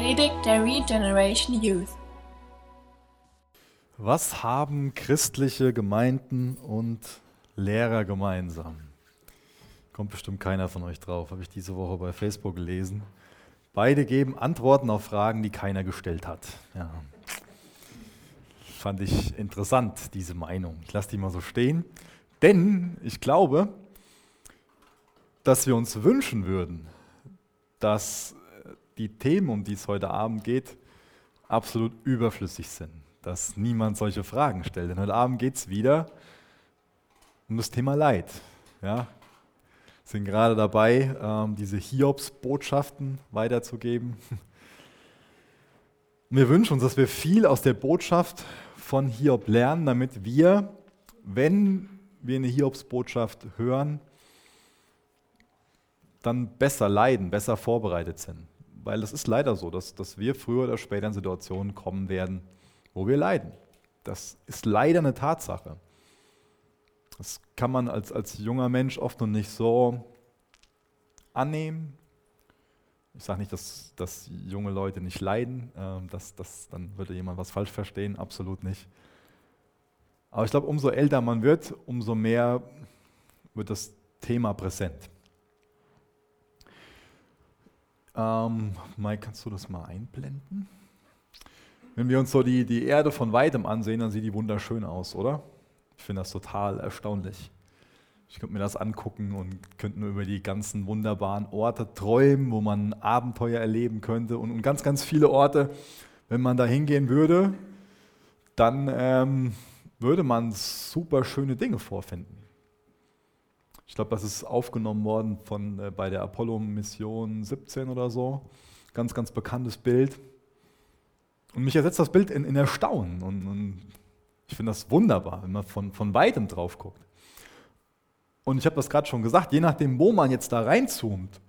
Predigt der Regeneration Youth. Was haben christliche Gemeinden und Lehrer gemeinsam? Kommt bestimmt keiner von euch drauf, habe ich diese Woche bei Facebook gelesen. Beide geben Antworten auf Fragen, die keiner gestellt hat. Ja. Fand ich interessant, diese Meinung. Ich lasse die mal so stehen. Denn ich glaube, dass wir uns wünschen würden, dass die Themen, um die es heute Abend geht, absolut überflüssig sind. Dass niemand solche Fragen stellt. Denn heute Abend geht es wieder um das Thema Leid. Ja, sind gerade dabei, ähm, diese Hiobs-Botschaften weiterzugeben. Wir wünschen uns, dass wir viel aus der Botschaft von Hiob lernen, damit wir, wenn wir eine Hiobs-Botschaft hören, dann besser leiden, besser vorbereitet sind. Weil es ist leider so, dass, dass wir früher oder später in Situationen kommen werden, wo wir leiden. Das ist leider eine Tatsache. Das kann man als, als junger Mensch oft noch nicht so annehmen. Ich sage nicht, dass, dass junge Leute nicht leiden, äh, dass, dass, dann würde jemand was falsch verstehen, absolut nicht. Aber ich glaube, umso älter man wird, umso mehr wird das Thema präsent. Ähm, Mike, kannst du das mal einblenden? Wenn wir uns so die, die Erde von weitem ansehen, dann sieht die wunderschön aus, oder? Ich finde das total erstaunlich. Ich könnte mir das angucken und könnte nur über die ganzen wunderbaren Orte träumen, wo man Abenteuer erleben könnte und, und ganz, ganz viele Orte. Wenn man da hingehen würde, dann ähm, würde man super schöne Dinge vorfinden. Ich glaube, das ist aufgenommen worden von, äh, bei der Apollo-Mission 17 oder so. Ganz, ganz bekanntes Bild. Und mich ersetzt das Bild in, in Erstaunen. Und, und ich finde das wunderbar, wenn man von, von weitem drauf guckt. Und ich habe das gerade schon gesagt, je nachdem, wo man jetzt da reinzoomt,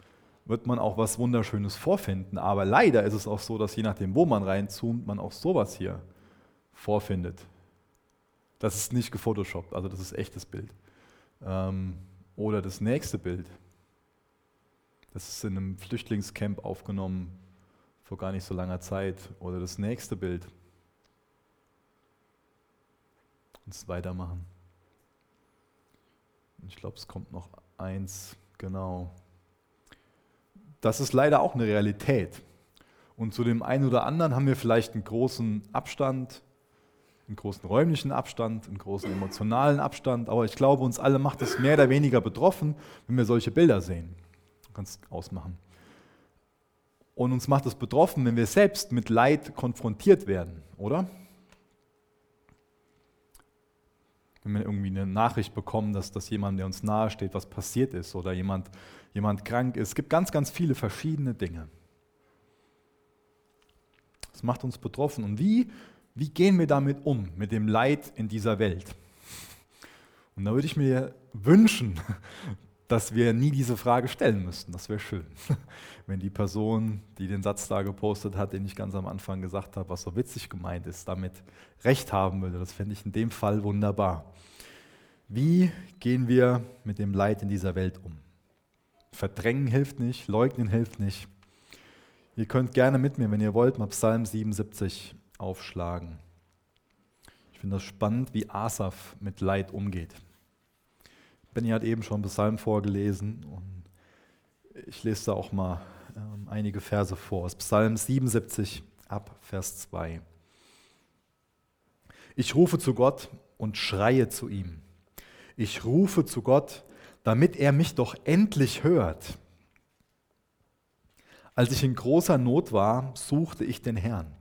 wird man auch was Wunderschönes vorfinden. Aber leider ist es auch so, dass je nachdem, wo man reinzoomt, man auch sowas hier vorfindet. Das ist nicht gefotoshoppt, also das ist echtes Bild. Ähm, oder das nächste Bild. Das ist in einem Flüchtlingscamp aufgenommen vor gar nicht so langer Zeit. Oder das nächste Bild. Und weitermachen. Ich glaube, es kommt noch eins, genau. Das ist leider auch eine Realität. Und zu dem einen oder anderen haben wir vielleicht einen großen Abstand einen großen räumlichen Abstand, einen großen emotionalen Abstand, aber ich glaube, uns alle macht es mehr oder weniger betroffen, wenn wir solche Bilder sehen. Du kannst ausmachen. Und uns macht es betroffen, wenn wir selbst mit Leid konfrontiert werden, oder? Wenn wir irgendwie eine Nachricht bekommen, dass, dass jemand, der uns nahesteht, was passiert ist oder jemand, jemand krank ist. Es gibt ganz, ganz viele verschiedene Dinge. Das macht uns betroffen. Und wie wie gehen wir damit um, mit dem Leid in dieser Welt? Und da würde ich mir wünschen, dass wir nie diese Frage stellen müssten. Das wäre schön. Wenn die Person, die den Satz da gepostet hat, den ich ganz am Anfang gesagt habe, was so witzig gemeint ist, damit recht haben würde. Das fände ich in dem Fall wunderbar. Wie gehen wir mit dem Leid in dieser Welt um? Verdrängen hilft nicht, leugnen hilft nicht. Ihr könnt gerne mit mir, wenn ihr wollt, mal Psalm 77 aufschlagen. Ich finde das spannend, wie Asaf mit Leid umgeht. Benny hat eben schon Psalm vorgelesen und ich lese da auch mal ähm, einige Verse vor aus Psalm 77 ab Vers 2. Ich rufe zu Gott und schreie zu ihm. Ich rufe zu Gott, damit er mich doch endlich hört. Als ich in großer Not war, suchte ich den Herrn.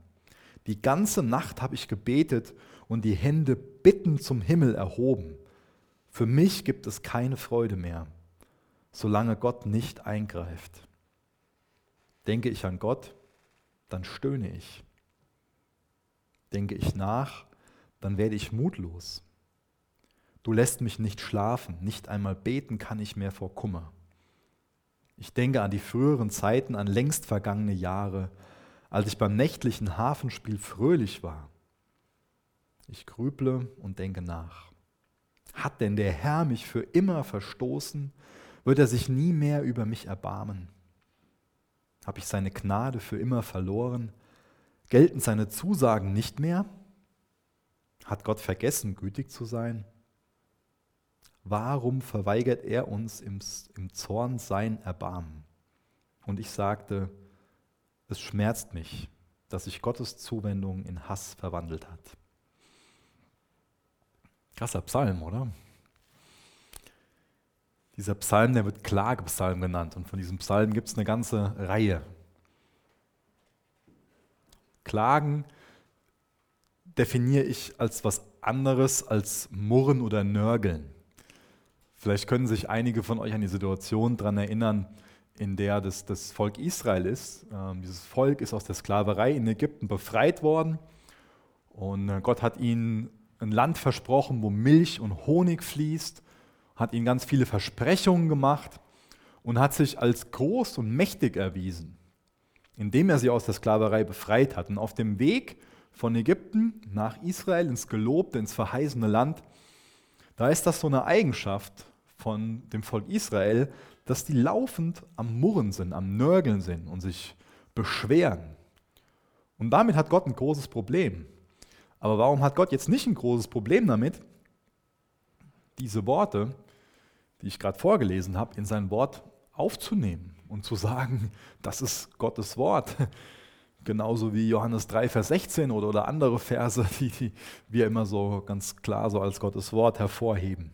Die ganze Nacht habe ich gebetet und die Hände bittend zum Himmel erhoben. Für mich gibt es keine Freude mehr, solange Gott nicht eingreift. Denke ich an Gott, dann stöhne ich. Denke ich nach, dann werde ich mutlos. Du lässt mich nicht schlafen, nicht einmal beten kann ich mehr vor Kummer. Ich denke an die früheren Zeiten, an längst vergangene Jahre, als ich beim nächtlichen Hafenspiel fröhlich war. Ich grüble und denke nach. Hat denn der Herr mich für immer verstoßen? Wird er sich nie mehr über mich erbarmen? Habe ich seine Gnade für immer verloren? Gelten seine Zusagen nicht mehr? Hat Gott vergessen, gütig zu sein? Warum verweigert er uns im, im Zorn sein Erbarmen? Und ich sagte, es schmerzt mich, dass sich Gottes Zuwendung in Hass verwandelt hat. Krasser Psalm, oder? Dieser Psalm, der wird Klagepsalm genannt. Und von diesem Psalm gibt es eine ganze Reihe. Klagen definiere ich als was anderes als Murren oder Nörgeln. Vielleicht können sich einige von euch an die Situation daran erinnern, in der das, das Volk Israel ist. Ähm, dieses Volk ist aus der Sklaverei in Ägypten befreit worden und äh, Gott hat ihnen ein Land versprochen, wo Milch und Honig fließt, hat ihnen ganz viele Versprechungen gemacht und hat sich als groß und mächtig erwiesen, indem er sie aus der Sklaverei befreit hat. Und auf dem Weg von Ägypten nach Israel ins gelobte, ins verheißene Land, da ist das so eine Eigenschaft von dem Volk Israel, dass die laufend am Murren sind, am Nörgeln sind und sich beschweren. Und damit hat Gott ein großes Problem. Aber warum hat Gott jetzt nicht ein großes Problem damit, diese Worte, die ich gerade vorgelesen habe, in sein Wort aufzunehmen und zu sagen, das ist Gottes Wort? Genauso wie Johannes 3, Vers 16 oder, oder andere Verse, die, die wir immer so ganz klar so als Gottes Wort hervorheben.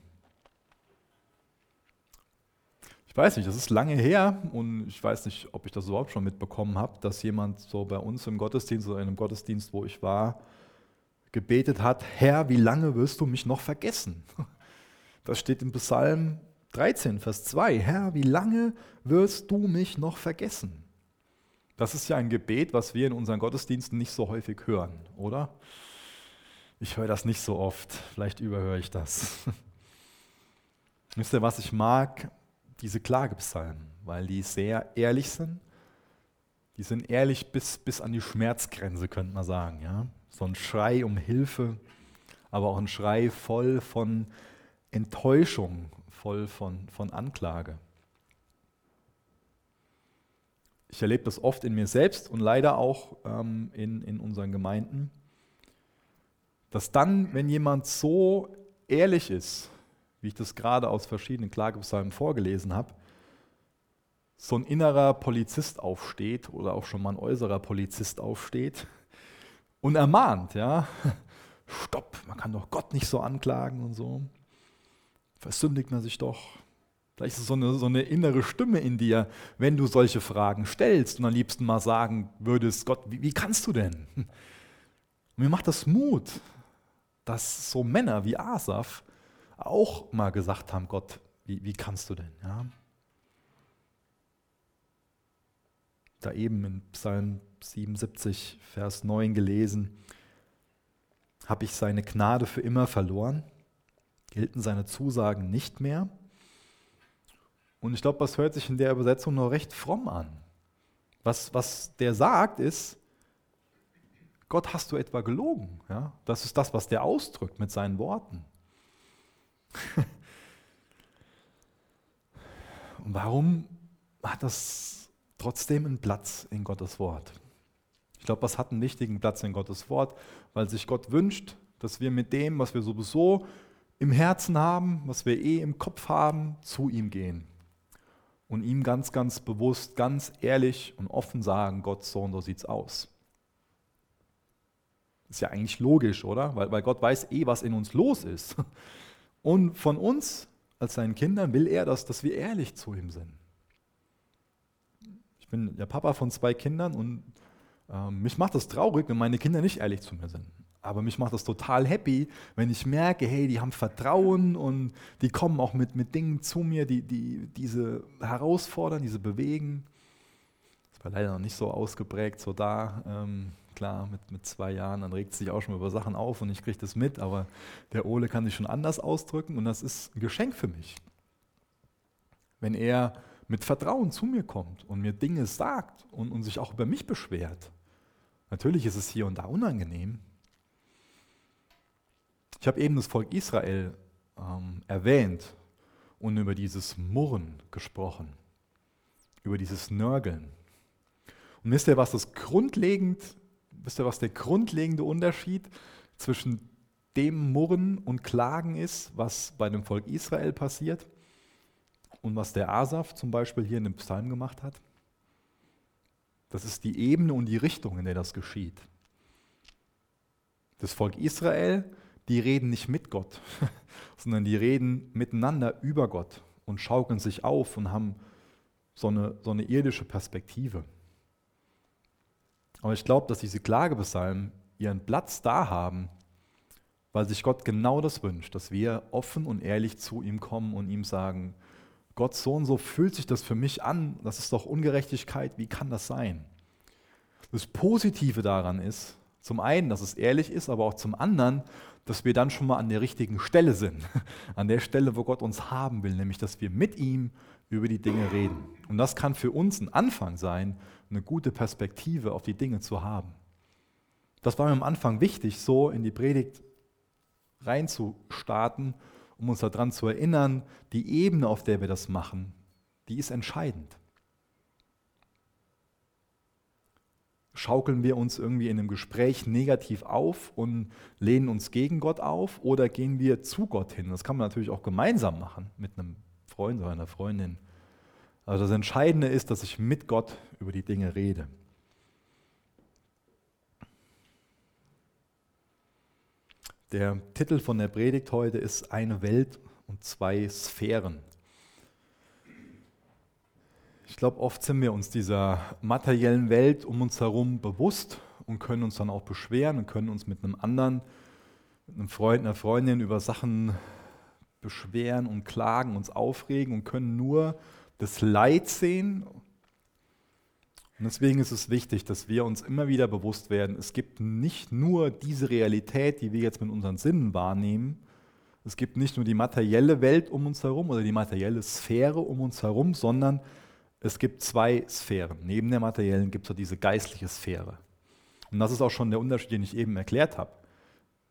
Ich weiß nicht, das ist lange her und ich weiß nicht, ob ich das überhaupt schon mitbekommen habe, dass jemand so bei uns im Gottesdienst oder in einem Gottesdienst, wo ich war, gebetet hat, Herr, wie lange wirst du mich noch vergessen? Das steht im Psalm 13, Vers 2. Herr, wie lange wirst du mich noch vergessen? Das ist ja ein Gebet, was wir in unseren Gottesdiensten nicht so häufig hören, oder? Ich höre das nicht so oft, vielleicht überhöre ich das. Wisst ihr, was ich mag? Diese Klagepsalmen, weil die sehr ehrlich sind. Die sind ehrlich bis, bis an die Schmerzgrenze, könnte man sagen. Ja? So ein Schrei um Hilfe, aber auch ein Schrei voll von Enttäuschung, voll von, von Anklage. Ich erlebe das oft in mir selbst und leider auch ähm, in, in unseren Gemeinden, dass dann, wenn jemand so ehrlich ist, wie ich das gerade aus verschiedenen Klagepsalmen vorgelesen habe, so ein innerer Polizist aufsteht oder auch schon mal ein äußerer Polizist aufsteht und ermahnt, ja, stopp, man kann doch Gott nicht so anklagen und so. Versündigt man sich doch, Vielleicht ist es so eine, so eine innere Stimme in dir, wenn du solche Fragen stellst und am liebsten mal sagen würdest, Gott, wie, wie kannst du denn? Und mir macht das Mut, dass so Männer wie Asaf auch mal gesagt haben, Gott, wie, wie kannst du denn? Ja? Da eben in Psalm 77, Vers 9 gelesen, habe ich seine Gnade für immer verloren, gelten seine Zusagen nicht mehr. Und ich glaube, das hört sich in der Übersetzung noch recht fromm an. Was, was der sagt, ist, Gott, hast du etwa gelogen? Ja? Das ist das, was der ausdrückt mit seinen Worten. Und warum hat das trotzdem einen Platz in Gottes Wort? Ich glaube, das hat einen wichtigen Platz in Gottes Wort, weil sich Gott wünscht, dass wir mit dem, was wir sowieso im Herzen haben, was wir eh im Kopf haben, zu ihm gehen und ihm ganz, ganz bewusst, ganz ehrlich und offen sagen, Gott, so und so sieht's aus. Ist ja eigentlich logisch, oder? Weil, weil Gott weiß eh, was in uns los ist. Und von uns als seinen Kindern will er, dass, dass wir ehrlich zu ihm sind. Ich bin der Papa von zwei Kindern und äh, mich macht das traurig, wenn meine Kinder nicht ehrlich zu mir sind. Aber mich macht das total happy, wenn ich merke, hey, die haben Vertrauen und die kommen auch mit, mit Dingen zu mir, die, die diese herausfordern, diese bewegen. Das war leider noch nicht so ausgeprägt, so da. Ähm, klar, mit, mit zwei Jahren, dann regt sich auch schon über Sachen auf und ich kriege das mit, aber der Ole kann sich schon anders ausdrücken und das ist ein Geschenk für mich. Wenn er mit Vertrauen zu mir kommt und mir Dinge sagt und, und sich auch über mich beschwert. Natürlich ist es hier und da unangenehm, ich habe eben das Volk Israel ähm, erwähnt und über dieses Murren gesprochen, über dieses Nörgeln. Und wisst ihr, was das grundlegend, wisst ihr, was der grundlegende Unterschied zwischen dem Murren und Klagen ist, was bei dem Volk Israel passiert und was der Asaf zum Beispiel hier in dem Psalm gemacht hat? Das ist die Ebene und die Richtung, in der das geschieht. Das Volk Israel, die reden nicht mit Gott, sondern die reden miteinander über Gott und schaukeln sich auf und haben so eine, so eine irdische Perspektive. Aber ich glaube, dass diese Klagebesalmen ihren Platz da haben, weil sich Gott genau das wünscht, dass wir offen und ehrlich zu ihm kommen und ihm sagen, Gott, so und so fühlt sich das für mich an, das ist doch Ungerechtigkeit, wie kann das sein? Das Positive daran ist, zum einen, dass es ehrlich ist, aber auch zum anderen, dass wir dann schon mal an der richtigen Stelle sind. An der Stelle, wo Gott uns haben will, nämlich dass wir mit ihm über die Dinge reden. Und das kann für uns ein Anfang sein, eine gute Perspektive auf die Dinge zu haben. Das war mir am Anfang wichtig, so in die Predigt reinzustarten um uns daran zu erinnern, die Ebene, auf der wir das machen, die ist entscheidend. Schaukeln wir uns irgendwie in einem Gespräch negativ auf und lehnen uns gegen Gott auf oder gehen wir zu Gott hin? Das kann man natürlich auch gemeinsam machen mit einem Freund oder einer Freundin. Also das Entscheidende ist, dass ich mit Gott über die Dinge rede. Der Titel von der Predigt heute ist Eine Welt und zwei Sphären. Ich glaube, oft sind wir uns dieser materiellen Welt um uns herum bewusst und können uns dann auch beschweren und können uns mit einem anderen, mit einem Freund, einer Freundin über Sachen beschweren und klagen, uns aufregen und können nur das Leid sehen und deswegen ist es wichtig, dass wir uns immer wieder bewusst werden, es gibt nicht nur diese Realität, die wir jetzt mit unseren Sinnen wahrnehmen, es gibt nicht nur die materielle Welt um uns herum oder die materielle Sphäre um uns herum, sondern es gibt zwei Sphären. Neben der materiellen gibt es diese geistliche Sphäre. Und das ist auch schon der Unterschied, den ich eben erklärt habe.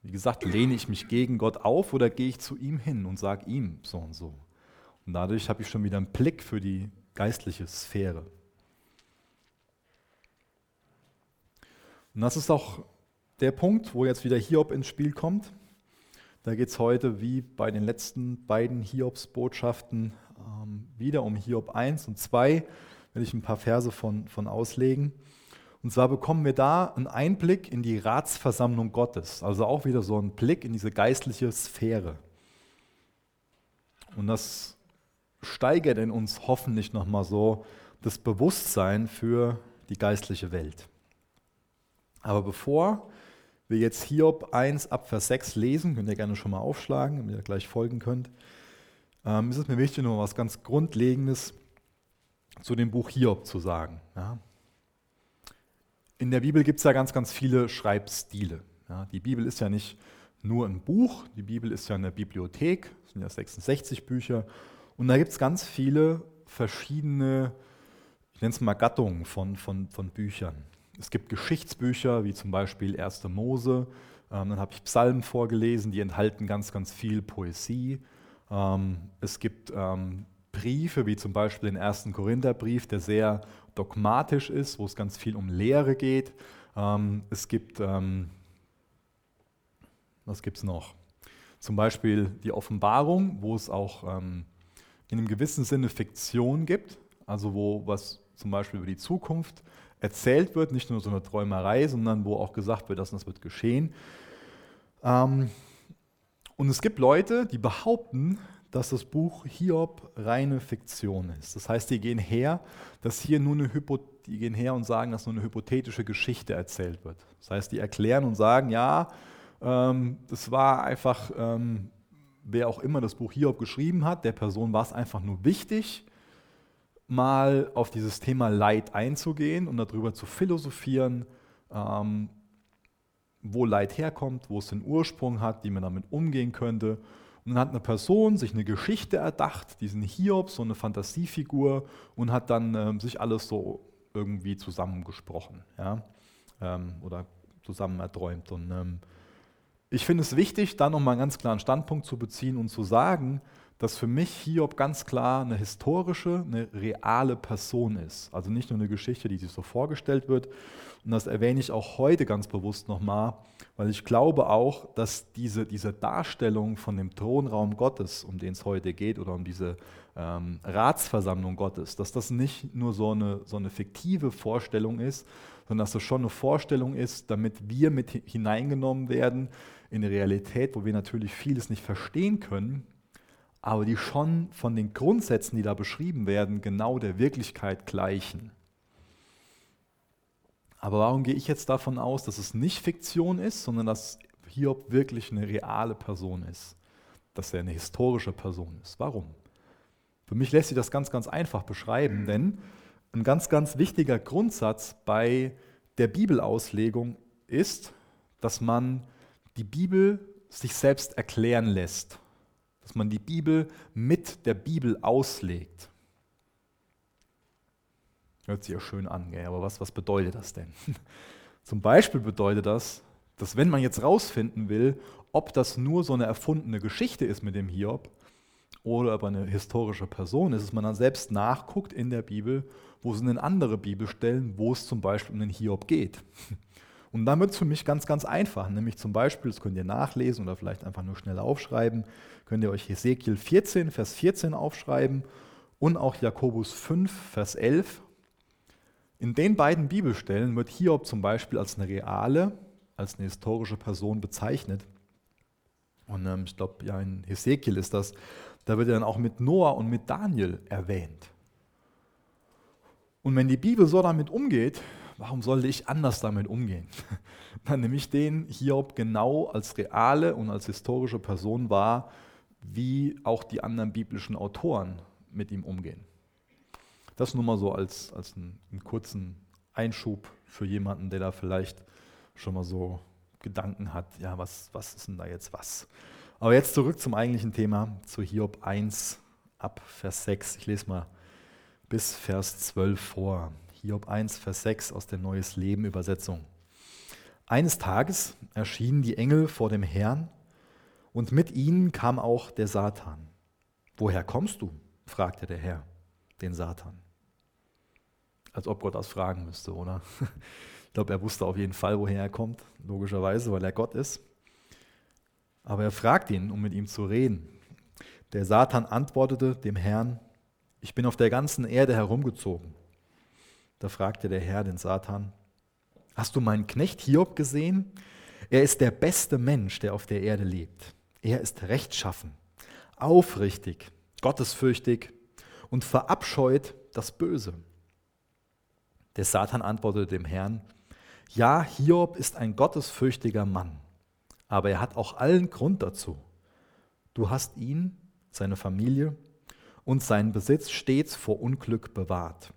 Wie gesagt, lehne ich mich gegen Gott auf oder gehe ich zu ihm hin und sage ihm so und so. Und dadurch habe ich schon wieder einen Blick für die geistliche Sphäre. Und das ist auch der Punkt, wo jetzt wieder Hiob ins Spiel kommt. Da geht es heute wie bei den letzten beiden Hiobs-Botschaften ähm, wieder um Hiob 1 und 2. Will ich ein paar Verse von, von auslegen. Und zwar bekommen wir da einen Einblick in die Ratsversammlung Gottes, also auch wieder so einen Blick in diese geistliche Sphäre. Und das steigert in uns hoffentlich nochmal so das Bewusstsein für die geistliche Welt. Aber bevor wir jetzt Hiob 1 ab Vers 6 lesen, könnt ihr gerne schon mal aufschlagen, damit ihr gleich folgen könnt, ähm, ist es mir wichtig, noch was ganz Grundlegendes zu dem Buch Hiob zu sagen. In der Bibel gibt es ja ganz, ganz viele Schreibstile. Die Bibel ist ja nicht nur ein Buch, die Bibel ist ja eine Bibliothek, es sind ja 66 Bücher, und da gibt es ganz viele verschiedene, ich nenne es mal Gattungen von, von, von Büchern. Es gibt Geschichtsbücher, wie zum Beispiel 1. Mose. Ähm, dann habe ich Psalmen vorgelesen, die enthalten ganz, ganz viel Poesie. Ähm, es gibt ähm, Briefe, wie zum Beispiel den 1. Korintherbrief, der sehr dogmatisch ist, wo es ganz viel um Lehre geht. Ähm, es gibt, ähm, was gibt es noch? Zum Beispiel die Offenbarung, wo es auch ähm, in einem gewissen Sinne Fiktion gibt, also wo was zum Beispiel über die Zukunft erzählt wird, nicht nur so eine Träumerei, sondern wo auch gesagt wird, dass das wird geschehen. Ähm, und es gibt Leute, die behaupten, dass das Buch Hiob reine Fiktion ist. Das heißt, die gehen her, dass hier nur eine Hypo die gehen her und sagen, dass nur eine hypothetische Geschichte erzählt wird. Das heißt, die erklären und sagen, ja, ähm, das war einfach, ähm, wer auch immer das Buch Hiob geschrieben hat, der Person war es einfach nur wichtig, mal auf dieses Thema Leid einzugehen und darüber zu philosophieren, ähm, wo Leid herkommt, wo es den Ursprung hat, wie man damit umgehen könnte. Und dann hat eine Person sich eine Geschichte erdacht, diesen Hiob, so eine Fantasiefigur, und hat dann ähm, sich alles so irgendwie zusammengesprochen ja? ähm, oder zusammen erträumt. Und ähm, ich finde es wichtig, da nochmal einen ganz klaren Standpunkt zu beziehen und zu sagen, dass für mich Hiob ganz klar eine historische, eine reale Person ist. Also nicht nur eine Geschichte, die sich so vorgestellt wird. Und das erwähne ich auch heute ganz bewusst nochmal, weil ich glaube auch, dass diese, diese Darstellung von dem Thronraum Gottes, um den es heute geht, oder um diese ähm, Ratsversammlung Gottes, dass das nicht nur so eine, so eine fiktive Vorstellung ist, sondern dass das schon eine Vorstellung ist, damit wir mit hineingenommen werden in eine Realität, wo wir natürlich vieles nicht verstehen können, aber die schon von den Grundsätzen, die da beschrieben werden, genau der Wirklichkeit gleichen. Aber warum gehe ich jetzt davon aus, dass es nicht Fiktion ist, sondern dass Hiob wirklich eine reale Person ist? Dass er eine historische Person ist. Warum? Für mich lässt sich das ganz, ganz einfach beschreiben, denn ein ganz, ganz wichtiger Grundsatz bei der Bibelauslegung ist, dass man die Bibel sich selbst erklären lässt dass man die Bibel mit der Bibel auslegt. Hört sich ja schön an, gell? aber was, was bedeutet das denn? Zum Beispiel bedeutet das, dass wenn man jetzt rausfinden will, ob das nur so eine erfundene Geschichte ist mit dem Hiob oder aber eine historische Person ist, dass man dann selbst nachguckt in der Bibel, wo sind denn andere Bibelstellen, wo es zum Beispiel um den Hiob geht. Und dann wird es für mich ganz, ganz einfach. Nämlich zum Beispiel, das könnt ihr nachlesen oder vielleicht einfach nur schnell aufschreiben, könnt ihr euch Ezekiel 14, Vers 14 aufschreiben und auch Jakobus 5, Vers 11. In den beiden Bibelstellen wird Hiob zum Beispiel als eine reale, als eine historische Person bezeichnet. Und ähm, ich glaube, ja, in Ezekiel ist das, da wird er dann auch mit Noah und mit Daniel erwähnt. Und wenn die Bibel so damit umgeht, warum sollte ich anders damit umgehen? Dann nehme ich den Hiob genau als reale und als historische Person wahr, wie auch die anderen biblischen Autoren mit ihm umgehen. Das nur mal so als, als einen, einen kurzen Einschub für jemanden, der da vielleicht schon mal so Gedanken hat, ja, was, was ist denn da jetzt was? Aber jetzt zurück zum eigentlichen Thema, zu Hiob 1 ab Vers 6. Ich lese mal bis Vers 12 vor. Hiob 1, Vers 6 aus der Neues Leben Übersetzung. Eines Tages erschienen die Engel vor dem Herrn und mit ihnen kam auch der Satan. Woher kommst du? fragte der Herr den Satan. Als ob Gott das fragen müsste, oder? Ich glaube, er wusste auf jeden Fall, woher er kommt, logischerweise, weil er Gott ist. Aber er fragt ihn, um mit ihm zu reden. Der Satan antwortete dem Herrn, ich bin auf der ganzen Erde herumgezogen da fragte der Herr den Satan, hast du meinen Knecht Hiob gesehen? Er ist der beste Mensch, der auf der Erde lebt. Er ist rechtschaffen, aufrichtig, gottesfürchtig und verabscheut das Böse. Der Satan antwortete dem Herrn, ja, Hiob ist ein gottesfürchtiger Mann, aber er hat auch allen Grund dazu. Du hast ihn, seine Familie und seinen Besitz stets vor Unglück bewahrt.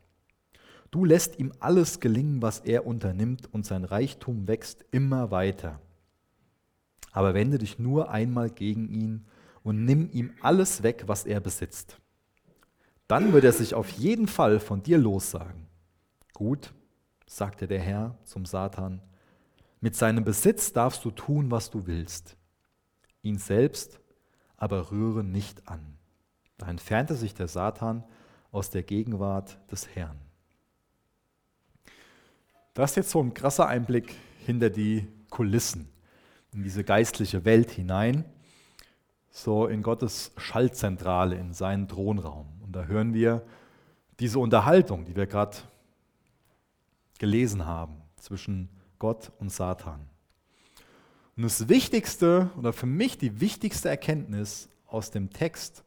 Du lässt ihm alles gelingen, was er unternimmt, und sein Reichtum wächst immer weiter. Aber wende dich nur einmal gegen ihn und nimm ihm alles weg, was er besitzt. Dann wird er sich auf jeden Fall von dir lossagen. Gut, sagte der Herr zum Satan, mit seinem Besitz darfst du tun, was du willst. Ihn selbst aber rühre nicht an. Da entfernte sich der Satan aus der Gegenwart des Herrn. Das ist jetzt so ein krasser Einblick hinter die Kulissen, in diese geistliche Welt hinein, so in Gottes Schaltzentrale, in seinen Thronraum. Und da hören wir diese Unterhaltung, die wir gerade gelesen haben, zwischen Gott und Satan. Und das Wichtigste oder für mich die wichtigste Erkenntnis aus dem Text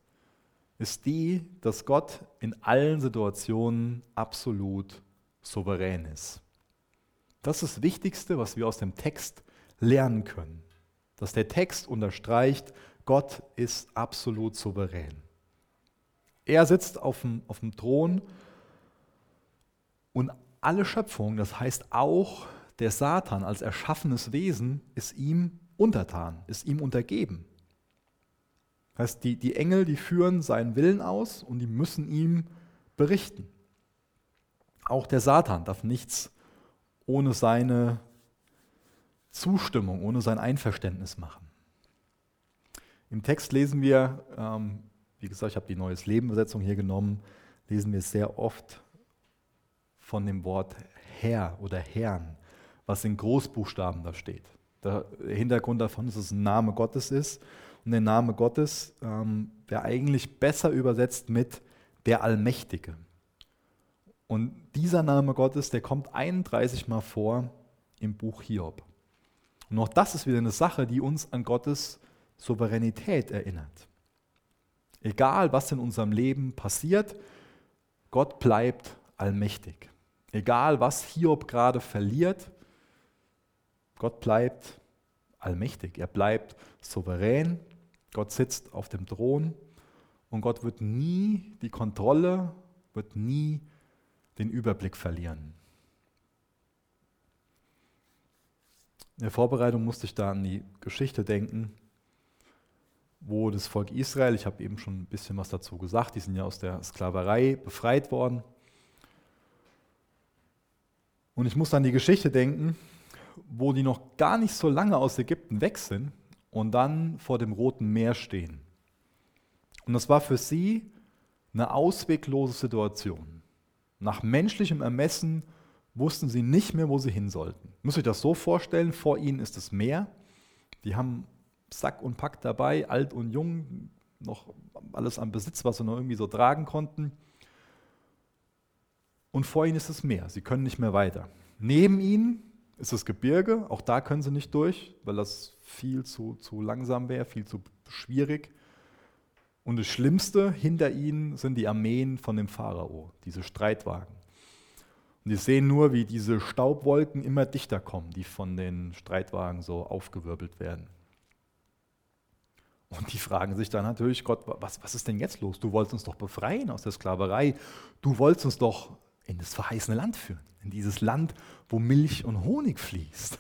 ist die, dass Gott in allen Situationen absolut souverän ist. Das ist das Wichtigste, was wir aus dem Text lernen können. Dass der Text unterstreicht, Gott ist absolut souverän. Er sitzt auf dem, auf dem Thron und alle Schöpfung, das heißt auch der Satan als erschaffenes Wesen, ist ihm untertan, ist ihm untergeben. Das heißt, die, die Engel, die führen seinen Willen aus und die müssen ihm berichten. Auch der Satan darf nichts ohne seine Zustimmung, ohne sein Einverständnis machen. Im Text lesen wir, ähm, wie gesagt, ich habe die Neues Leben Übersetzung hier genommen, lesen wir sehr oft von dem Wort Herr oder Herrn, was in Großbuchstaben da steht. Der Hintergrund davon ist, dass es ein Name Gottes ist und der Name Gottes, ähm, der eigentlich besser übersetzt mit der Allmächtige. Und dieser Name Gottes, der kommt 31 Mal vor im Buch Hiob. Und auch das ist wieder eine Sache, die uns an Gottes Souveränität erinnert. Egal, was in unserem Leben passiert, Gott bleibt allmächtig. Egal, was Hiob gerade verliert, Gott bleibt allmächtig. Er bleibt souverän. Gott sitzt auf dem Thron und Gott wird nie die Kontrolle, wird nie den Überblick verlieren. In der Vorbereitung musste ich da an die Geschichte denken, wo das Volk Israel, ich habe eben schon ein bisschen was dazu gesagt, die sind ja aus der Sklaverei befreit worden. Und ich muss an die Geschichte denken, wo die noch gar nicht so lange aus Ägypten weg sind und dann vor dem Roten Meer stehen. Und das war für sie eine ausweglose Situation. Nach menschlichem Ermessen wussten sie nicht mehr, wo sie hin sollten. Muss ich das so vorstellen, vor ihnen ist das Meer. Die haben Sack und Pack dabei, alt und jung, noch alles am Besitz, was sie noch irgendwie so tragen konnten. Und vor ihnen ist das Meer. Sie können nicht mehr weiter. Neben ihnen ist das Gebirge. Auch da können sie nicht durch, weil das viel zu, zu langsam wäre, viel zu schwierig. Und das Schlimmste, hinter ihnen sind die Armeen von dem Pharao, diese Streitwagen. Und die sehen nur, wie diese Staubwolken immer dichter kommen, die von den Streitwagen so aufgewirbelt werden. Und die fragen sich dann natürlich, Gott, was, was ist denn jetzt los? Du wolltest uns doch befreien aus der Sklaverei. Du wolltest uns doch in das verheißene Land führen, in dieses Land, wo Milch und Honig fließt.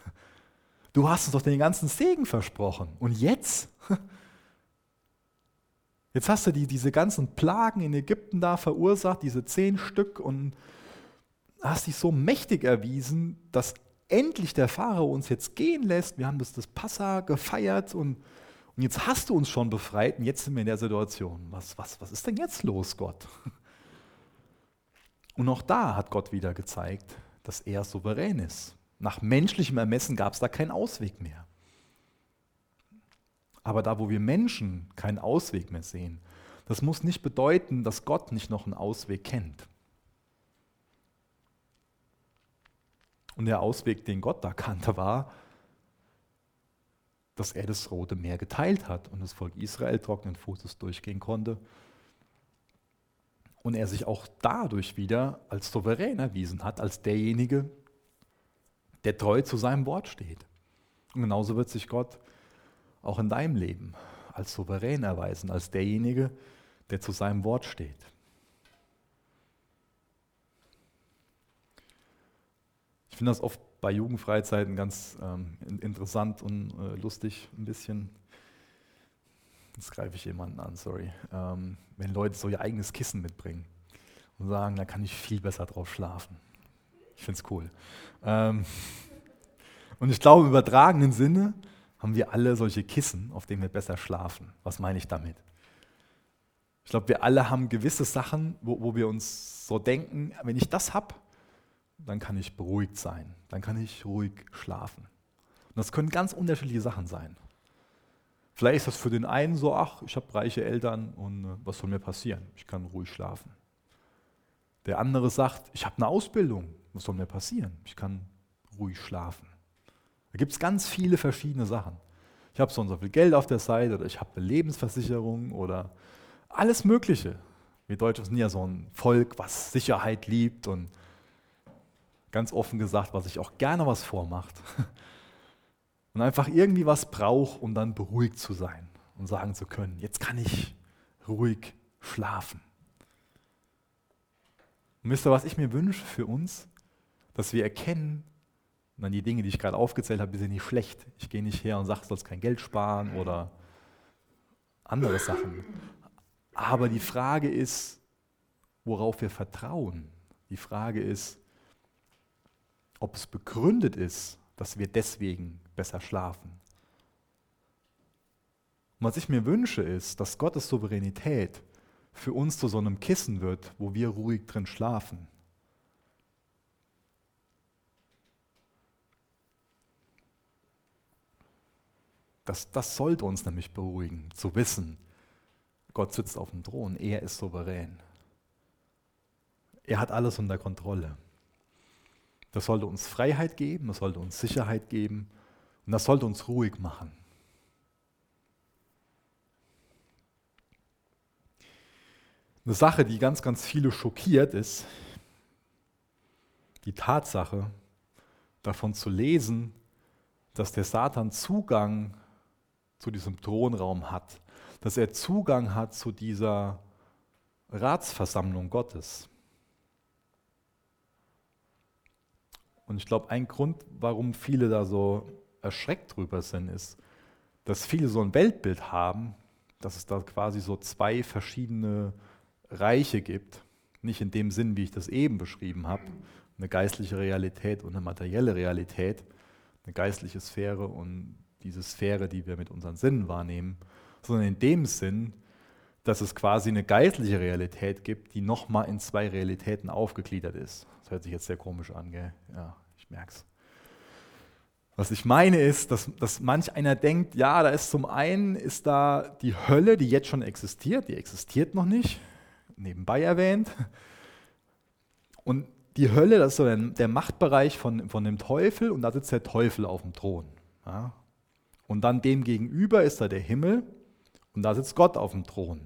Du hast uns doch den ganzen Segen versprochen. Und jetzt? Jetzt hast du die, diese ganzen Plagen in Ägypten da verursacht, diese zehn Stück, und hast dich so mächtig erwiesen, dass endlich der Pharao uns jetzt gehen lässt. Wir haben das, das Passa gefeiert und, und jetzt hast du uns schon befreit und jetzt sind wir in der Situation. Was, was, was ist denn jetzt los, Gott? Und auch da hat Gott wieder gezeigt, dass er souverän ist. Nach menschlichem Ermessen gab es da keinen Ausweg mehr. Aber da, wo wir Menschen keinen Ausweg mehr sehen, das muss nicht bedeuten, dass Gott nicht noch einen Ausweg kennt. Und der Ausweg, den Gott da kannte, war, dass er das Rote Meer geteilt hat und das Volk Israel trockenen Fußes durchgehen konnte und er sich auch dadurch wieder als souverän erwiesen hat, als derjenige, der treu zu seinem Wort steht. Und genauso wird sich Gott auch in deinem Leben als souverän erweisen, als derjenige, der zu seinem Wort steht. Ich finde das oft bei Jugendfreizeiten ganz ähm, interessant und äh, lustig, ein bisschen Jetzt greife ich jemanden an, sorry. Ähm, wenn Leute so ihr eigenes Kissen mitbringen und sagen, da kann ich viel besser drauf schlafen. Ich finde es cool. Ähm, und ich glaube, im übertragenen Sinne haben wir alle solche Kissen, auf denen wir besser schlafen. Was meine ich damit? Ich glaube, wir alle haben gewisse Sachen, wo, wo wir uns so denken, wenn ich das habe, dann kann ich beruhigt sein, dann kann ich ruhig schlafen. Und das können ganz unterschiedliche Sachen sein. Vielleicht ist das für den einen so, ach, ich habe reiche Eltern und äh, was soll mir passieren? Ich kann ruhig schlafen. Der andere sagt, ich habe eine Ausbildung, was soll mir passieren? Ich kann ruhig schlafen. Da gibt es ganz viele verschiedene Sachen. Ich habe so und so viel Geld auf der Seite oder ich habe eine Lebensversicherung oder alles Mögliche. Wir Deutschen sind ja so ein Volk, was Sicherheit liebt und ganz offen gesagt, was sich auch gerne was vormacht. und einfach irgendwie was braucht, um dann beruhigt zu sein und sagen zu können, jetzt kann ich ruhig schlafen. Und wisst ihr, was ich mir wünsche für uns? Dass wir erkennen, dann die Dinge, die ich gerade aufgezählt habe, die sind nicht schlecht. Ich gehe nicht her und sage, du sollst kein Geld sparen oder andere Sachen. Aber die Frage ist, worauf wir vertrauen. Die Frage ist, ob es begründet ist, dass wir deswegen besser schlafen. Und was ich mir wünsche, ist, dass Gottes Souveränität für uns zu so einem Kissen wird, wo wir ruhig drin schlafen. Das, das sollte uns nämlich beruhigen, zu wissen, Gott sitzt auf dem Thron, er ist souverän. Er hat alles unter Kontrolle. Das sollte uns Freiheit geben, das sollte uns Sicherheit geben und das sollte uns ruhig machen. Eine Sache, die ganz, ganz viele schockiert, ist die Tatsache, davon zu lesen, dass der Satan Zugang zu diesem Thronraum hat, dass er Zugang hat zu dieser Ratsversammlung Gottes. Und ich glaube, ein Grund, warum viele da so erschreckt drüber sind, ist, dass viele so ein Weltbild haben, dass es da quasi so zwei verschiedene Reiche gibt. Nicht in dem Sinn, wie ich das eben beschrieben habe, eine geistliche Realität und eine materielle Realität, eine geistliche Sphäre und diese Sphäre, die wir mit unseren Sinnen wahrnehmen, sondern in dem Sinn, dass es quasi eine geistliche Realität gibt, die nochmal in zwei Realitäten aufgegliedert ist. Das hört sich jetzt sehr komisch an, gell? Ja, ich merke es. Was ich meine ist, dass, dass manch einer denkt, ja, da ist zum einen ist da die Hölle, die jetzt schon existiert, die existiert noch nicht, nebenbei erwähnt. Und die Hölle, das ist so der, der Machtbereich von, von dem Teufel und da sitzt der Teufel auf dem Thron. Ja? Und dann dem gegenüber ist da der Himmel und da sitzt Gott auf dem Thron.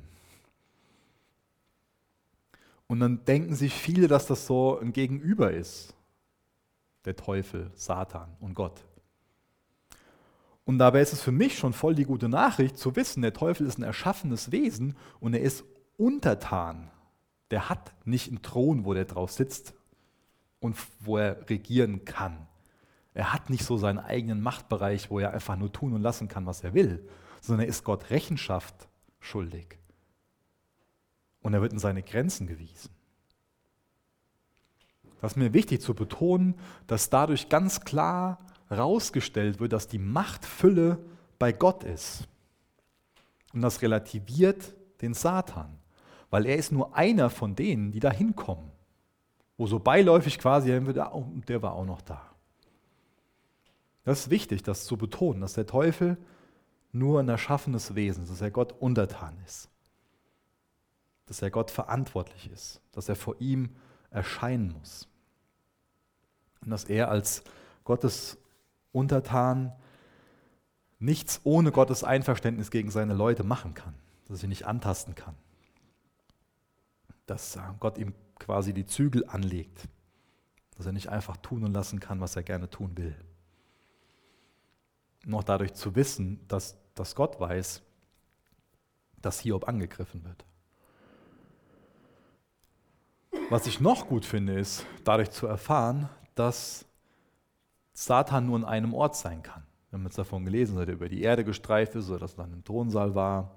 Und dann denken sich viele, dass das so ein Gegenüber ist. Der Teufel, Satan und Gott. Und dabei ist es für mich schon voll die gute Nachricht zu wissen, der Teufel ist ein erschaffenes Wesen und er ist untertan. Der hat nicht einen Thron, wo der drauf sitzt und wo er regieren kann. Er hat nicht so seinen eigenen Machtbereich, wo er einfach nur tun und lassen kann, was er will, sondern er ist Gott Rechenschaft schuldig. Und er wird in seine Grenzen gewiesen. Das ist mir wichtig zu betonen, dass dadurch ganz klar herausgestellt wird, dass die Machtfülle bei Gott ist. Und das relativiert den Satan, weil er ist nur einer von denen, die da hinkommen. Wo so beiläufig quasi, der war auch noch da. Das ist wichtig, das zu betonen, dass der Teufel nur ein erschaffenes Wesen ist, dass er Gott untertan ist, dass er Gott verantwortlich ist, dass er vor ihm erscheinen muss und dass er als Gottes Untertan nichts ohne Gottes Einverständnis gegen seine Leute machen kann, dass er sie nicht antasten kann, dass Gott ihm quasi die Zügel anlegt, dass er nicht einfach tun und lassen kann, was er gerne tun will noch dadurch zu wissen, dass, dass Gott weiß, dass Hiob angegriffen wird. Was ich noch gut finde, ist dadurch zu erfahren, dass Satan nur an einem Ort sein kann. Wir haben jetzt davon gelesen, dass er über die Erde gestreift ist oder dass er dann im Thronsaal war.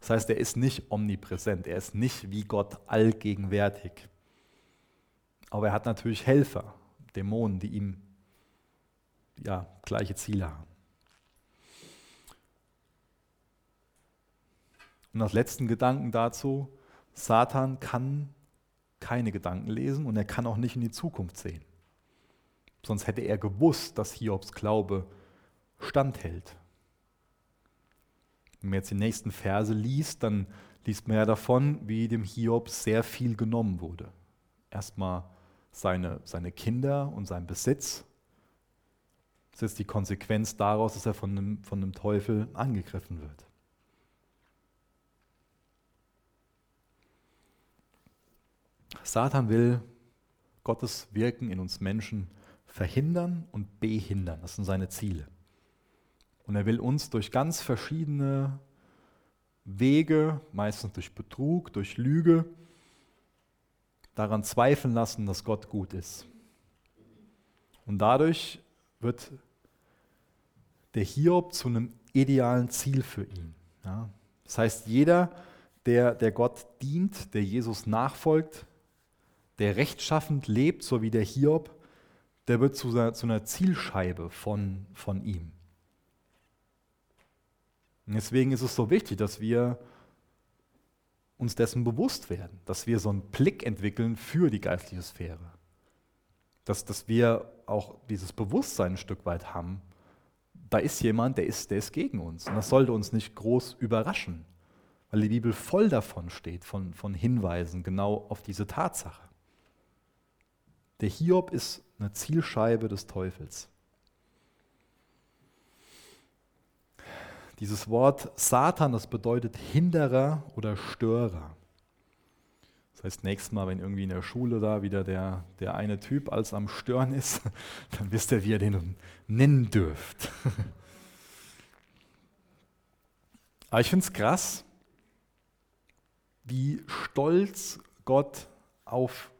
Das heißt, er ist nicht omnipräsent, er ist nicht wie Gott allgegenwärtig. Aber er hat natürlich Helfer, Dämonen, die ihm ja, gleiche Ziele haben. Und als letzten Gedanken dazu, Satan kann keine Gedanken lesen und er kann auch nicht in die Zukunft sehen. Sonst hätte er gewusst, dass Hiobs Glaube standhält. Wenn man jetzt die nächsten Verse liest, dann liest man ja davon, wie dem Hiob sehr viel genommen wurde. Erstmal seine, seine Kinder und sein Besitz. Das ist die Konsequenz daraus, dass er von dem, von dem Teufel angegriffen wird. Satan will Gottes Wirken in uns Menschen verhindern und behindern. Das sind seine Ziele. Und er will uns durch ganz verschiedene Wege, meistens durch Betrug, durch Lüge, daran zweifeln lassen, dass Gott gut ist. Und dadurch wird der Hiob zu einem idealen Ziel für ihn. Ja? Das heißt, jeder, der, der Gott dient, der Jesus nachfolgt, der rechtschaffend lebt, so wie der Hiob, der wird zu, zu einer Zielscheibe von, von ihm. Und deswegen ist es so wichtig, dass wir uns dessen bewusst werden, dass wir so einen Blick entwickeln für die geistliche Sphäre. Dass, dass wir auch dieses Bewusstsein ein Stück weit haben, da ist jemand, der ist, der ist gegen uns. Und das sollte uns nicht groß überraschen, weil die Bibel voll davon steht, von, von Hinweisen genau auf diese Tatsache. Der Hiob ist eine Zielscheibe des Teufels. Dieses Wort Satan, das bedeutet Hinderer oder Störer. Das heißt, nächstes Mal, wenn irgendwie in der Schule da wieder der, der eine Typ als am Stören ist, dann wisst ihr, wie ihr den nennen dürft. Aber ich finde es krass, wie stolz Gott auf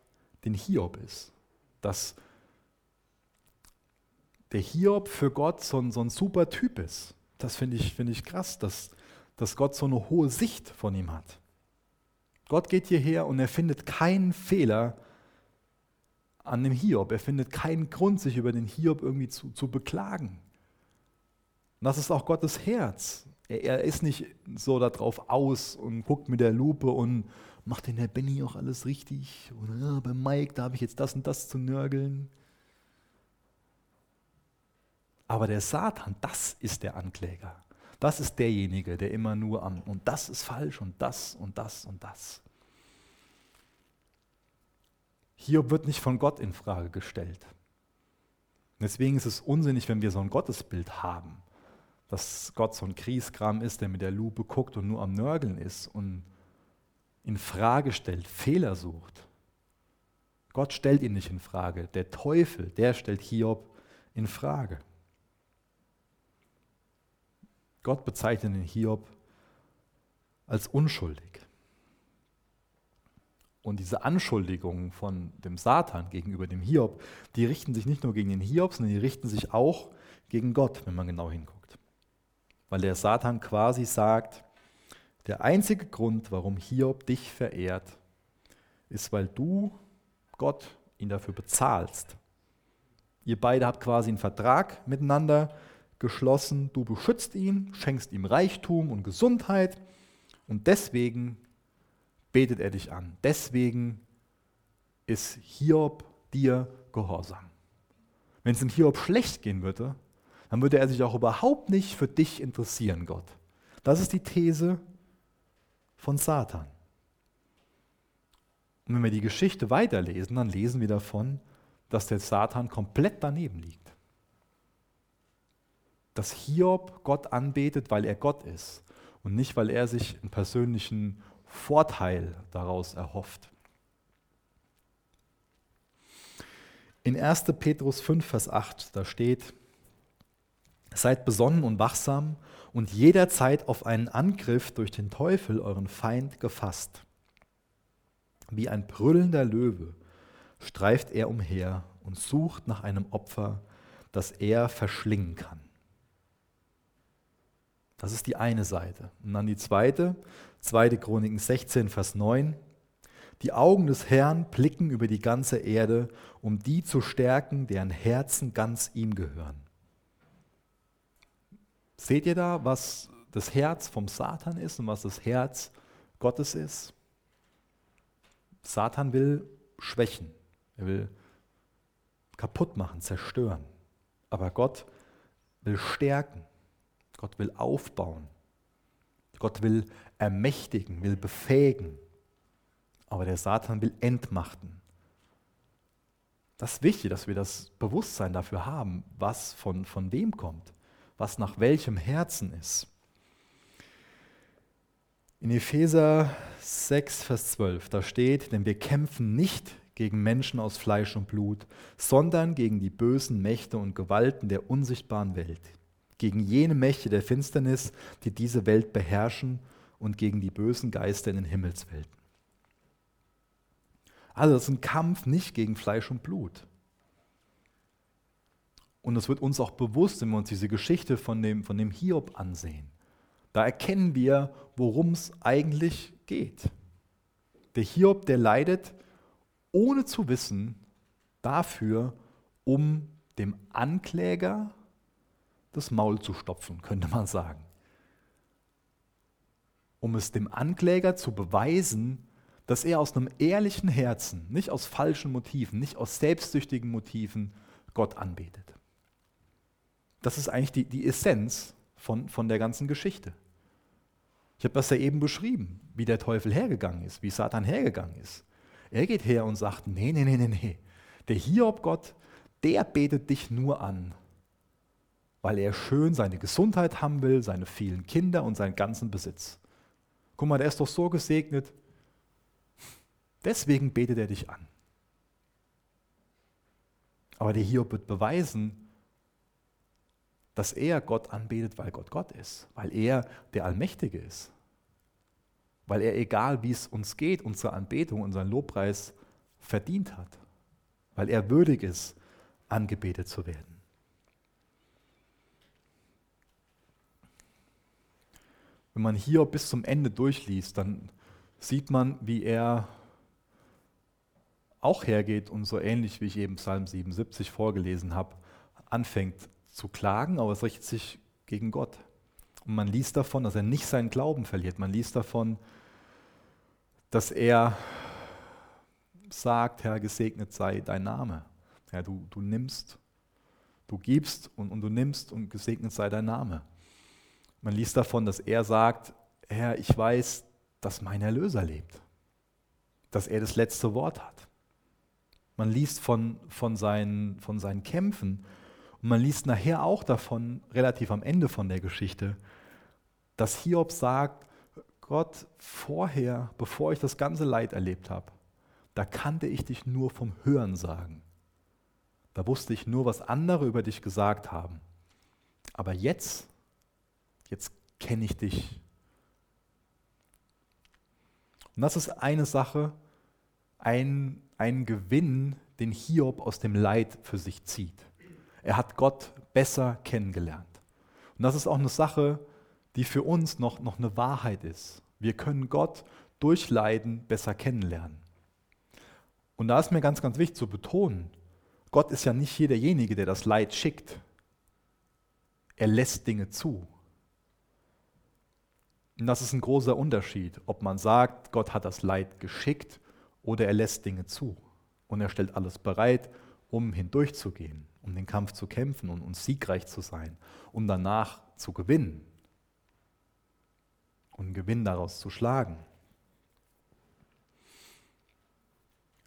den Hiob ist. Dass der Hiob für Gott so ein, so ein super Typ ist. Das finde ich, find ich krass, dass, dass Gott so eine hohe Sicht von ihm hat. Gott geht hierher und er findet keinen Fehler an dem Hiob. Er findet keinen Grund, sich über den Hiob irgendwie zu, zu beklagen. Und das ist auch Gottes Herz. Er, er ist nicht so darauf aus und guckt mit der Lupe und macht den Herr Benny auch alles richtig. Oder ja, bei Mike, da habe ich jetzt das und das zu nörgeln. Aber der Satan, das ist der Ankläger. Das ist derjenige, der immer nur am, und das ist falsch und das und das und das. Hiob wird nicht von Gott in Frage gestellt. Deswegen ist es unsinnig, wenn wir so ein Gottesbild haben, dass Gott so ein Kriegskram ist, der mit der Lupe guckt und nur am Nörgeln ist und in Frage stellt, Fehler sucht. Gott stellt ihn nicht in Frage. Der Teufel, der stellt Hiob in Frage. Gott bezeichnet den Hiob als unschuldig. Und diese Anschuldigungen von dem Satan gegenüber dem Hiob, die richten sich nicht nur gegen den Hiob, sondern die richten sich auch gegen Gott, wenn man genau hinguckt. Weil der Satan quasi sagt, der einzige Grund, warum Hiob dich verehrt, ist, weil du, Gott, ihn dafür bezahlst. Ihr beide habt quasi einen Vertrag miteinander geschlossen, du beschützt ihn, schenkst ihm Reichtum und Gesundheit und deswegen betet er dich an. Deswegen ist Hiob dir gehorsam. Wenn es dem Hiob schlecht gehen würde, dann würde er sich auch überhaupt nicht für dich interessieren, Gott. Das ist die These von Satan. Und wenn wir die Geschichte weiterlesen, dann lesen wir davon, dass der Satan komplett daneben liegt dass Hiob Gott anbetet, weil er Gott ist und nicht, weil er sich einen persönlichen Vorteil daraus erhofft. In 1. Petrus 5, Vers 8, da steht, Seid besonnen und wachsam und jederzeit auf einen Angriff durch den Teufel, euren Feind, gefasst. Wie ein brüllender Löwe streift er umher und sucht nach einem Opfer, das er verschlingen kann. Das ist die eine Seite. Und dann die zweite, 2. Chroniken 16, Vers 9. Die Augen des Herrn blicken über die ganze Erde, um die zu stärken, deren Herzen ganz ihm gehören. Seht ihr da, was das Herz vom Satan ist und was das Herz Gottes ist? Satan will schwächen, er will kaputt machen, zerstören. Aber Gott will stärken. Gott will aufbauen. Gott will ermächtigen, will befähigen. Aber der Satan will entmachten. Das ist wichtig, dass wir das Bewusstsein dafür haben, was von, von wem kommt, was nach welchem Herzen ist. In Epheser 6, Vers 12, da steht, denn wir kämpfen nicht gegen Menschen aus Fleisch und Blut, sondern gegen die bösen Mächte und Gewalten der unsichtbaren Welt, gegen jene Mächte der Finsternis, die diese Welt beherrschen und gegen die bösen Geister in den Himmelswelten. Also das ist ein Kampf nicht gegen Fleisch und Blut. Und es wird uns auch bewusst, wenn wir uns diese Geschichte von dem, von dem Hiob ansehen. Da erkennen wir, worum es eigentlich geht. Der Hiob, der leidet, ohne zu wissen, dafür, um dem Ankläger das Maul zu stopfen, könnte man sagen. um es dem Ankläger zu beweisen, dass er aus einem ehrlichen Herzen, nicht aus falschen Motiven, nicht aus selbstsüchtigen Motiven Gott anbetet. Das ist eigentlich die, die Essenz von, von der ganzen Geschichte. Ich habe das ja eben beschrieben, wie der Teufel hergegangen ist, wie Satan hergegangen ist. Er geht her und sagt, nee, nee, nee, nee, nee. Der Hiob Gott, der betet dich nur an, weil er schön seine Gesundheit haben will, seine vielen Kinder und seinen ganzen Besitz. Guck mal, der ist doch so gesegnet. Deswegen betet er dich an. Aber der Hiob wird beweisen, dass er Gott anbetet, weil Gott Gott ist, weil er der Allmächtige ist, weil er, egal wie es uns geht, unsere Anbetung, unseren Lobpreis verdient hat, weil er würdig ist, angebetet zu werden. Wenn man hier bis zum Ende durchliest, dann sieht man, wie er auch hergeht und so ähnlich wie ich eben Psalm 77 vorgelesen habe, anfängt zu klagen, aber es richtet sich gegen Gott. Und man liest davon, dass er nicht seinen Glauben verliert. Man liest davon, dass er sagt, Herr, gesegnet sei dein Name. Herr, du, du nimmst, du gibst und, und du nimmst und gesegnet sei dein Name. Man liest davon, dass er sagt, Herr, ich weiß, dass mein Erlöser lebt, dass er das letzte Wort hat. Man liest von, von, seinen, von seinen Kämpfen, und man liest nachher auch davon, relativ am Ende von der Geschichte, dass Hiob sagt, Gott, vorher, bevor ich das ganze Leid erlebt habe, da kannte ich dich nur vom Hören sagen. Da wusste ich nur, was andere über dich gesagt haben. Aber jetzt, jetzt kenne ich dich. Und das ist eine Sache, ein, ein Gewinn, den Hiob aus dem Leid für sich zieht. Er hat Gott besser kennengelernt. Und das ist auch eine Sache, die für uns noch, noch eine Wahrheit ist. Wir können Gott durch Leiden besser kennenlernen. Und da ist mir ganz, ganz wichtig zu betonen, Gott ist ja nicht hier derjenige, der das Leid schickt. Er lässt Dinge zu. Und das ist ein großer Unterschied, ob man sagt, Gott hat das Leid geschickt oder er lässt Dinge zu. Und er stellt alles bereit, um hindurchzugehen um den Kampf zu kämpfen und, und siegreich zu sein, um danach zu gewinnen und Gewinn daraus zu schlagen.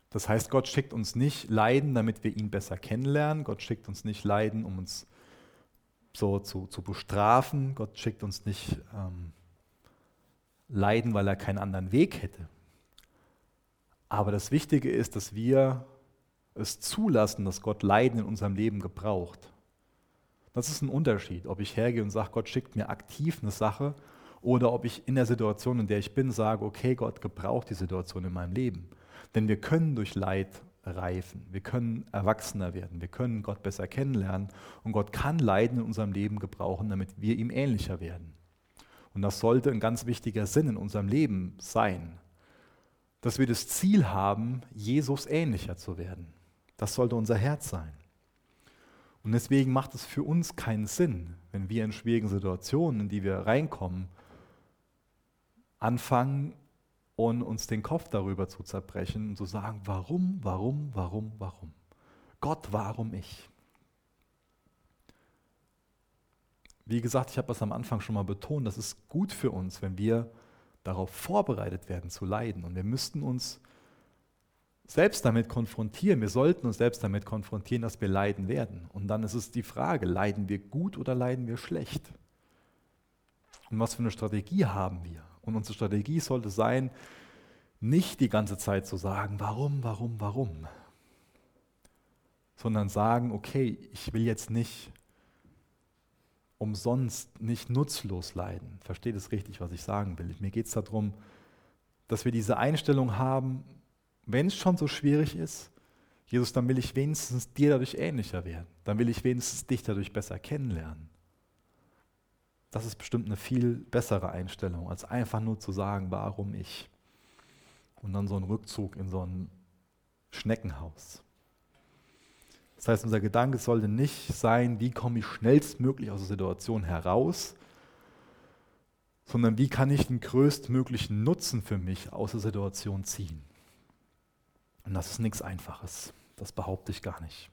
Das heißt, Gott schickt uns nicht Leiden, damit wir ihn besser kennenlernen. Gott schickt uns nicht Leiden, um uns so zu, zu bestrafen. Gott schickt uns nicht ähm, Leiden, weil er keinen anderen Weg hätte. Aber das Wichtige ist, dass wir es zulassen, dass Gott Leiden in unserem Leben gebraucht. Das ist ein Unterschied, ob ich hergehe und sage, Gott schickt mir aktiv eine Sache oder ob ich in der Situation, in der ich bin, sage, okay, Gott gebraucht die Situation in meinem Leben. Denn wir können durch Leid reifen, wir können erwachsener werden, wir können Gott besser kennenlernen und Gott kann Leiden in unserem Leben gebrauchen, damit wir ihm ähnlicher werden. Und das sollte ein ganz wichtiger Sinn in unserem Leben sein, dass wir das Ziel haben, Jesus ähnlicher zu werden. Das sollte unser Herz sein. Und deswegen macht es für uns keinen Sinn, wenn wir in schwierigen Situationen, in die wir reinkommen, anfangen und uns den Kopf darüber zu zerbrechen und zu sagen, warum, warum, warum, warum? Gott, warum ich? Wie gesagt, ich habe das am Anfang schon mal betont, das ist gut für uns, wenn wir darauf vorbereitet werden zu leiden. Und wir müssten uns selbst damit konfrontieren. Wir sollten uns selbst damit konfrontieren, dass wir leiden werden. Und dann ist es die Frage, leiden wir gut oder leiden wir schlecht? Und was für eine Strategie haben wir? Und unsere Strategie sollte sein, nicht die ganze Zeit zu sagen, warum, warum, warum, sondern sagen, okay, ich will jetzt nicht umsonst, nicht nutzlos leiden. Versteht es richtig, was ich sagen will? Mir geht es darum, dass wir diese Einstellung haben, wenn es schon so schwierig ist, Jesus, dann will ich wenigstens dir dadurch ähnlicher werden. Dann will ich wenigstens dich dadurch besser kennenlernen. Das ist bestimmt eine viel bessere Einstellung, als einfach nur zu sagen, warum ich. Und dann so ein Rückzug in so ein Schneckenhaus. Das heißt, unser Gedanke sollte nicht sein, wie komme ich schnellstmöglich aus der Situation heraus, sondern wie kann ich den größtmöglichen Nutzen für mich aus der Situation ziehen. Und das ist nichts Einfaches, das behaupte ich gar nicht.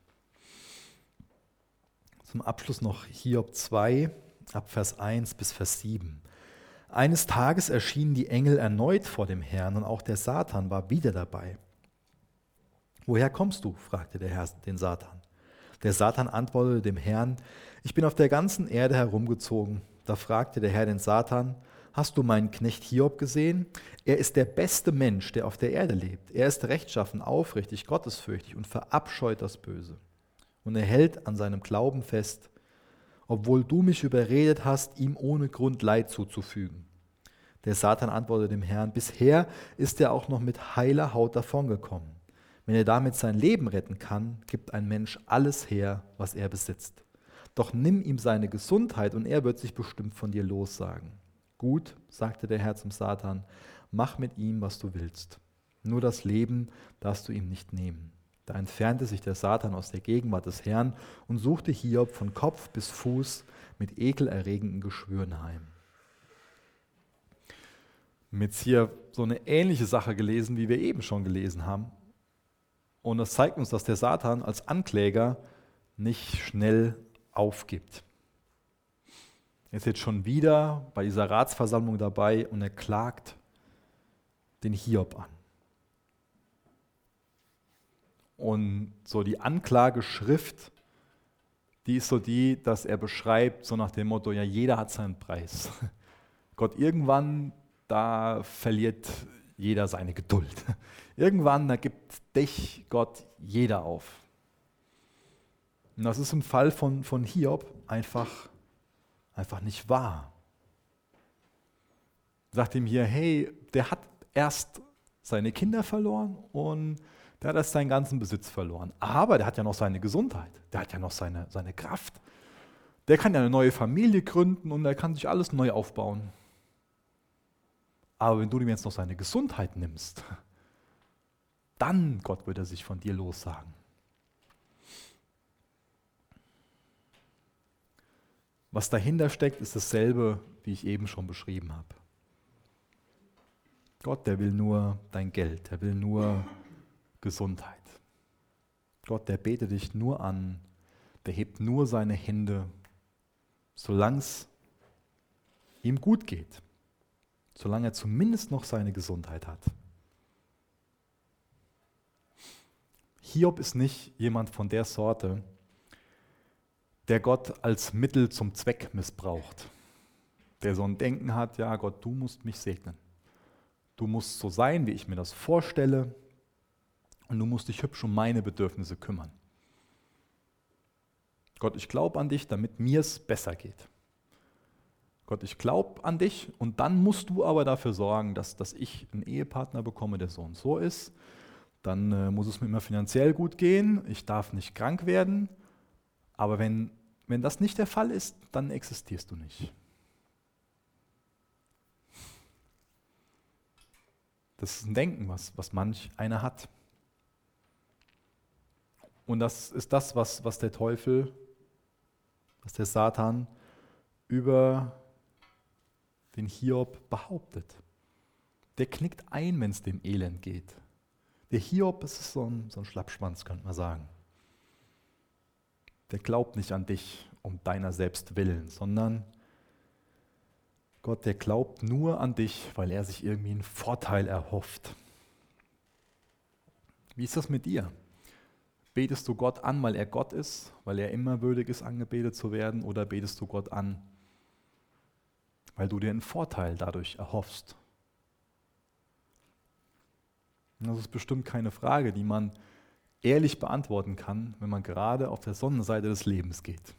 Zum Abschluss noch Hiob 2, ab Vers 1 bis Vers 7. Eines Tages erschienen die Engel erneut vor dem Herrn und auch der Satan war wieder dabei. Woher kommst du? fragte der Herr den Satan. Der Satan antwortete dem Herrn, ich bin auf der ganzen Erde herumgezogen. Da fragte der Herr den Satan, hast du meinen Knecht Hiob gesehen? Er ist der beste Mensch, der auf der Erde lebt. Er ist rechtschaffen, aufrichtig, gottesfürchtig und verabscheut das Böse. Und er hält an seinem Glauben fest, obwohl du mich überredet hast, ihm ohne Grund Leid zuzufügen. Der Satan antwortete dem Herrn, bisher ist er auch noch mit heiler Haut davongekommen. Wenn er damit sein Leben retten kann, gibt ein Mensch alles her, was er besitzt. Doch nimm ihm seine Gesundheit und er wird sich bestimmt von dir lossagen. Gut, sagte der Herr zum Satan, mach mit ihm, was du willst. Nur das Leben darfst du ihm nicht nehmen. Da entfernte sich der Satan aus der Gegenwart des Herrn und suchte Hiob von Kopf bis Fuß mit ekelerregenden Geschwüren heim. Jetzt hier so eine ähnliche Sache gelesen, wie wir eben schon gelesen haben. Und das zeigt uns, dass der Satan als Ankläger nicht schnell aufgibt. Er ist jetzt schon wieder bei dieser Ratsversammlung dabei und er klagt den Hiob an. Und so die Anklageschrift, die ist so die, dass er beschreibt, so nach dem Motto, ja, jeder hat seinen Preis. Gott, irgendwann, da verliert jeder seine Geduld. Irgendwann, gibt dich Gott jeder auf. Und das ist im Fall von, von Hiob einfach, einfach nicht wahr. Sagt ihm hier, hey, der hat erst seine Kinder verloren und der hat erst seinen ganzen Besitz verloren. Aber der hat ja noch seine Gesundheit, der hat ja noch seine, seine Kraft. Der kann ja eine neue Familie gründen und er kann sich alles neu aufbauen. Aber wenn du ihm jetzt noch seine Gesundheit nimmst, dann, Gott, wird er sich von dir lossagen. Was dahinter steckt, ist dasselbe, wie ich eben schon beschrieben habe. Gott, der will nur dein Geld, der will nur Gesundheit. Gott, der betet dich nur an, der hebt nur seine Hände, solange es ihm gut geht, solange er zumindest noch seine Gesundheit hat. Hiob ist nicht jemand von der Sorte, der Gott als Mittel zum Zweck missbraucht. Der so ein Denken hat, ja Gott, du musst mich segnen. Du musst so sein, wie ich mir das vorstelle. Und du musst dich hübsch um meine Bedürfnisse kümmern. Gott, ich glaube an dich, damit mir es besser geht. Gott, ich glaube an dich und dann musst du aber dafür sorgen, dass, dass ich einen Ehepartner bekomme, der so und so ist dann äh, muss es mir immer finanziell gut gehen, ich darf nicht krank werden. Aber wenn, wenn das nicht der Fall ist, dann existierst du nicht. Das ist ein Denken, was, was manch einer hat. Und das ist das, was, was der Teufel, was der Satan über den Hiob behauptet. Der knickt ein, wenn es dem Elend geht. Der Hiob ist so ein, so ein Schlappschwanz, könnte man sagen. Der glaubt nicht an dich um deiner selbst willen, sondern Gott, der glaubt nur an dich, weil er sich irgendwie einen Vorteil erhofft. Wie ist das mit dir? Betest du Gott an, weil er Gott ist, weil er immer würdig ist, angebetet zu werden, oder betest du Gott an, weil du dir einen Vorteil dadurch erhoffst? Das ist bestimmt keine Frage, die man ehrlich beantworten kann, wenn man gerade auf der Sonnenseite des Lebens geht.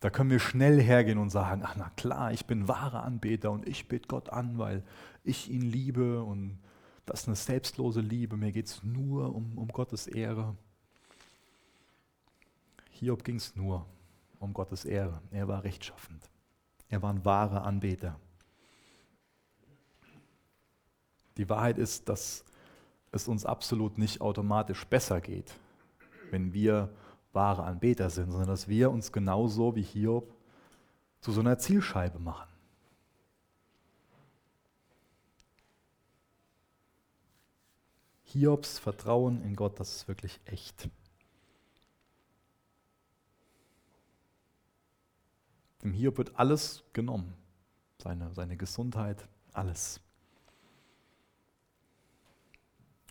Da können wir schnell hergehen und sagen, ach na klar, ich bin wahrer Anbeter und ich bete Gott an, weil ich ihn liebe und das ist eine selbstlose Liebe, mir geht es nur um, um Gottes Ehre. Hiob ging es nur um Gottes Ehre. Er war rechtschaffend. Er war ein wahrer Anbeter. Die Wahrheit ist, dass es uns absolut nicht automatisch besser geht, wenn wir wahre Anbeter sind, sondern dass wir uns genauso wie Hiob zu so einer Zielscheibe machen. Hiobs Vertrauen in Gott, das ist wirklich echt. Dem Hiob wird alles genommen, seine, seine Gesundheit, alles.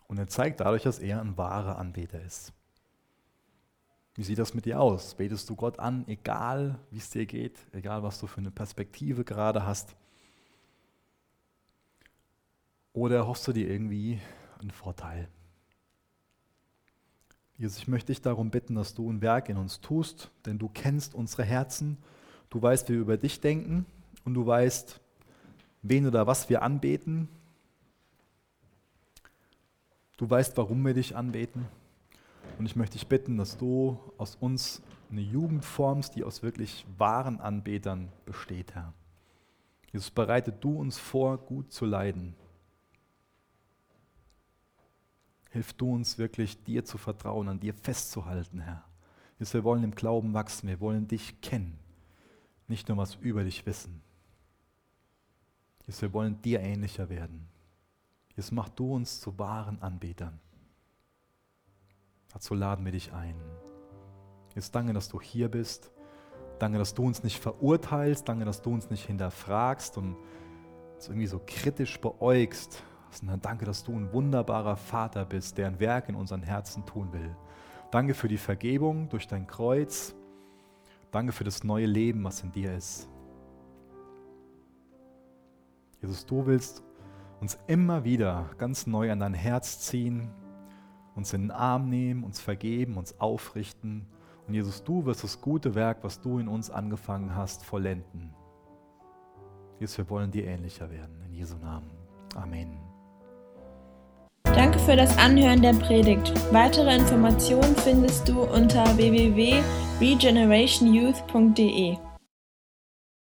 Und er zeigt dadurch, dass er ein wahrer Anbeter ist. Wie sieht das mit dir aus? Betest du Gott an, egal wie es dir geht, egal was du für eine Perspektive gerade hast? Oder hoffst du dir irgendwie einen Vorteil? Jesus, ich möchte dich darum bitten, dass du ein Werk in uns tust, denn du kennst unsere Herzen, du weißt, wie wir über dich denken und du weißt, wen oder was wir anbeten. Du weißt, warum wir dich anbeten. Und ich möchte dich bitten, dass du aus uns eine Jugend formst, die aus wirklich wahren Anbetern besteht, Herr. Jesus, bereite du uns vor, gut zu leiden. Hilf du uns wirklich, dir zu vertrauen, an dir festzuhalten, Herr. Jesus, wir wollen im Glauben wachsen, wir wollen dich kennen, nicht nur was über dich wissen. Jesus, wir wollen dir ähnlicher werden. Jesus, mach du uns zu wahren Anbetern. Dazu laden wir dich ein. Jesus, danke, dass du hier bist. Danke, dass du uns nicht verurteilst. Danke, dass du uns nicht hinterfragst und uns irgendwie so kritisch beäugst, sondern danke, dass du ein wunderbarer Vater bist, der ein Werk in unseren Herzen tun will. Danke für die Vergebung durch dein Kreuz. Danke für das neue Leben, was in dir ist. Jesus, du willst uns immer wieder ganz neu an dein Herz ziehen, uns in den Arm nehmen, uns vergeben, uns aufrichten. Und Jesus, du wirst das gute Werk, was du in uns angefangen hast, vollenden. Jesus, wir wollen dir ähnlicher werden. In Jesu Namen. Amen. Danke für das Anhören der Predigt. Weitere Informationen findest du unter www.regenerationyouth.de.